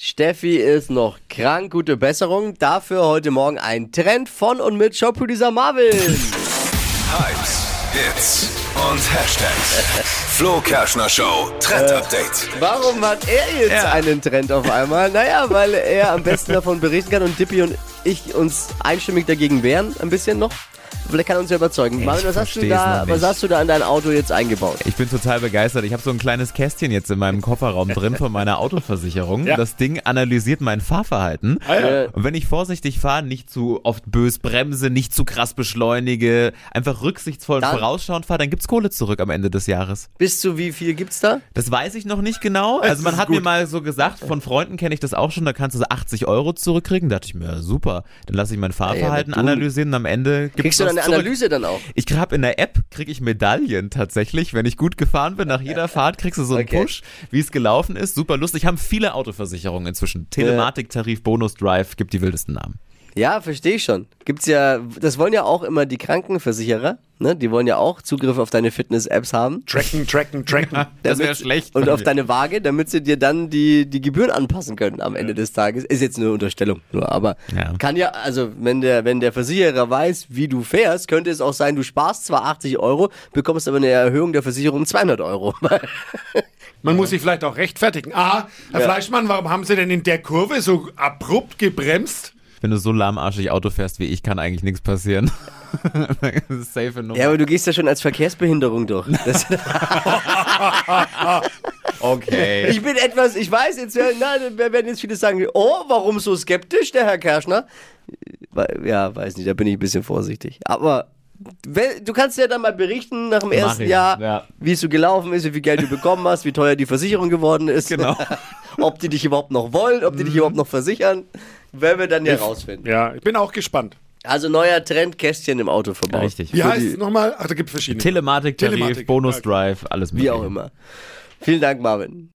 Steffi ist noch krank, gute Besserung. Dafür heute Morgen ein Trend von und mit Showproducer Marvin. Hypes, Hits und Hashtags. Flo Kerschner Show Trend Update. Warum hat er jetzt Ja. einen Trend auf einmal? Naja, weil er am besten davon berichten kann und Dippy und ich uns einstimmig dagegen wehren, ein bisschen noch. Vielleicht kann uns ja überzeugen. Marvin, was hast, du da, was hast du da an dein Auto jetzt eingebaut? Ich bin total begeistert. Ich habe so ein kleines Kästchen jetzt in meinem Kofferraum drin von meiner Autoversicherung. Ja. Das Ding analysiert mein Fahrverhalten. Ah, ja. Äh, Und wenn ich vorsichtig fahre, nicht zu oft bös bremse, nicht zu krass beschleunige, einfach rücksichtsvoll Dann- vorausschauend fahre, dann gibt's Kohle zurück am Ende des Jahres. bis zu wie viel gibt's da? Das weiß ich noch nicht genau. Also man hat gut. mir mal so gesagt, von Freunden kenne ich das auch schon, da kannst du so 80 Euro zurückkriegen. Da dachte ich mir, ja, super, dann lasse ich mein Fahrverhalten du- analysieren und am Ende gibt's Kriegst du dann eine zurück. Analyse dann auch? Ich habe in der App kriege ich Medaillen tatsächlich, wenn ich gut gefahren bin. Nach jeder Fahrt kriegst du so einen Okay. Push, wie es gelaufen ist. Super lustig. Haben viele Autoversicherungen inzwischen. Telematik, Tarif, Bonus Drive, gibt die wildesten Namen. Ja, verstehe ich schon. Gibt's ja, das wollen ja auch immer die Krankenversicherer, ne? Die wollen ja auch Zugriff auf deine Fitness-Apps haben. Tracken, tracken, tracken. Das wäre schlecht. Und auf deine Waage, damit sie dir dann die, die Gebühren anpassen können am Ende des Tages. Ist jetzt eine Unterstellung nur, aber Ja. kann ja, also wenn der, wenn der Versicherer weiß, wie du fährst, könnte es auch sein, du sparst zwar 80 Euro, bekommst aber eine Erhöhung der Versicherung um 200 Euro. Man muss sich vielleicht auch rechtfertigen. Ah, Herr Ja. Fleischmann, warum haben Sie denn in der Kurve so abrupt gebremst? Wenn du so lahmarschig Auto fährst wie ich, kann eigentlich nichts passieren. safe Nummer. ja, aber du gehst ja schon als Verkehrsbehinderung durch. Okay. ich bin etwas, ich weiß jetzt, wer werden jetzt viele sagen, oh, warum so skeptisch, der Herr Kerschner? Ja, weiß nicht, da bin ich ein bisschen vorsichtig. Aber du kannst ja dann mal berichten nach dem ersten ich, Jahr, ja. wie es so gelaufen ist, wie viel Geld du bekommen hast, wie teuer die Versicherung geworden ist. Genau. ob die dich überhaupt noch wollen, ob die dich überhaupt noch versichern. Werden wir dann ja rausfinden. Ja, ich bin auch gespannt. Also neuer Trend, Kästchen im Auto verbaut. Richtig. Wie heißt es nochmal? Ach, da gibt es verschiedene. Telematik, Tarif, Telematik, Bonus. Drive, alles Wie mögliche. auch immer. Vielen Dank, Marvin.